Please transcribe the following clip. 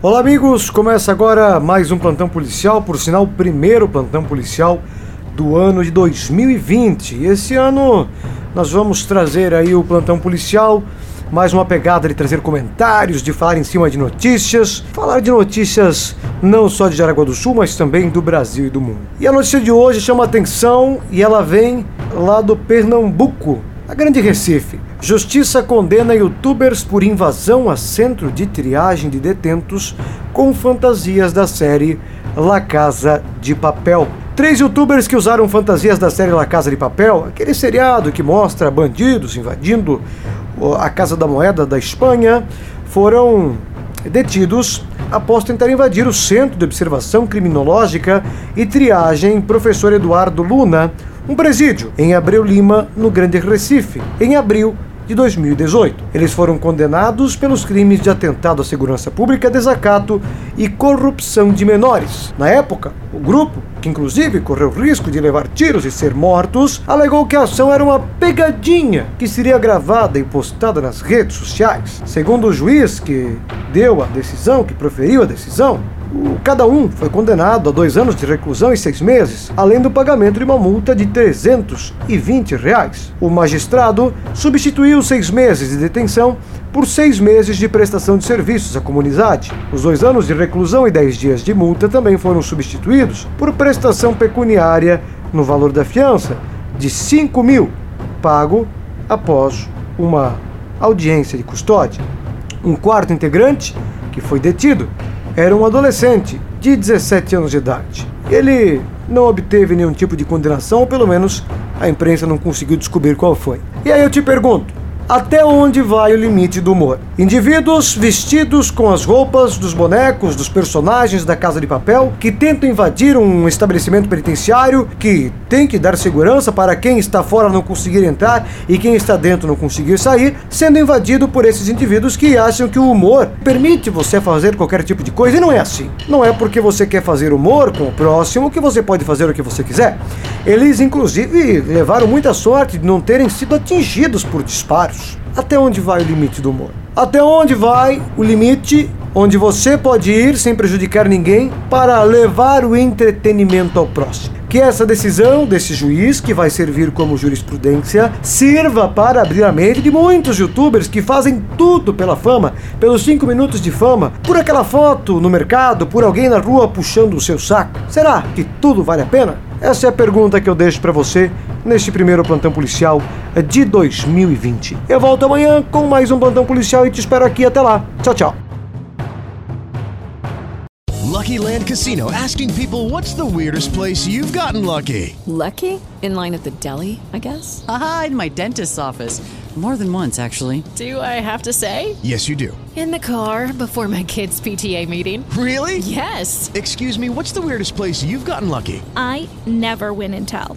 Olá, amigos. Começa agora mais um plantão policial, por sinal, o primeiro plantão policial do ano de 2020. E esse ano nós vamos trazer aí o plantão policial mais uma pegada de trazer comentários, de falar em cima de notícias, falar de notícias não só de Jaraguá do Sul, mas também do Brasil e do mundo. E a notícia de hoje chama atenção e ela vem lá do Pernambuco, a Grande Recife. Justiça condena youtubers por invasão a centro de triagem de detentos com fantasias da série La Casa de Papel. Três youtubers que usaram fantasias da série La Casa de Papel, aquele seriado que mostra bandidos invadindo a Casa da Moeda da Espanha, foram detidos após tentar invadir o Centro de Observação Criminológica e Triagem Professor Eduardo Luna, um presídio em Abreu Lima, no Grande Recife, em abril de 2018. Eles foram condenados pelos crimes de atentado à segurança pública, desacato e corrupção de menores. Na época, o grupo, que inclusive correu risco de levar tiros e ser mortos, alegou que a ação era uma pegadinha que seria gravada e postada nas redes sociais. Segundo o juiz que deu a decisão, que proferiu a decisão, Cada um foi condenado a dois anos de reclusão e seis meses, além do pagamento de uma multa de 320 reais. O magistrado substituiu seis meses de detenção por seis meses de prestação de serviços à comunidade. Os dois anos de reclusão e dez dias de multa também foram substituídos por prestação pecuniária no valor da fiança de 5 mil, pago após uma audiência de custódia. Um quarto integrante, que foi detido, era um adolescente de 17 anos de idade. Ele não obteve nenhum tipo de condenação, ou pelo menos a imprensa não conseguiu descobrir qual foi. E aí eu te pergunto: até onde vai o limite do humor? Indivíduos vestidos com as roupas dos bonecos, dos personagens da Casa de Papel, que tentam invadir um estabelecimento penitenciário, que tem que dar segurança para quem está fora não conseguir entrar e quem está dentro não conseguir sair, sendo invadido por esses indivíduos que acham que o humor permite você fazer qualquer tipo de coisa e não é assim. Não é porque você quer fazer humor com o próximo que você pode fazer o que você quiser. Eles, inclusive, levaram muita sorte de não terem sido atingidos por disparos. Até onde vai o limite do humor? Até onde vai o limite onde você pode ir sem prejudicar ninguém para levar o entretenimento ao próximo? Que essa decisão desse juiz, que vai servir como jurisprudência, sirva para abrir a mente de muitos youtubers que fazem tudo pela fama, pelos 5 minutos de fama, por aquela foto no mercado, por alguém na rua puxando o seu saco. Será que tudo vale a pena? Essa é a pergunta que eu deixo para você neste primeiro plantão policial de 2020. Eu volto amanhã com mais um plantão policial e te espero aqui até lá. Tchau, tchau. Lucky Land Casino asking people what's the weirdest place you've gotten lucky? Lucky? In line at the deli, I guess. Aha, in my dentist's office. More than once, actually. Do I have to say? Yes, you do. In the car before my kids' PTA meeting. Really? Yes. Excuse me, what's the weirdest place you've gotten lucky? I never win and tell.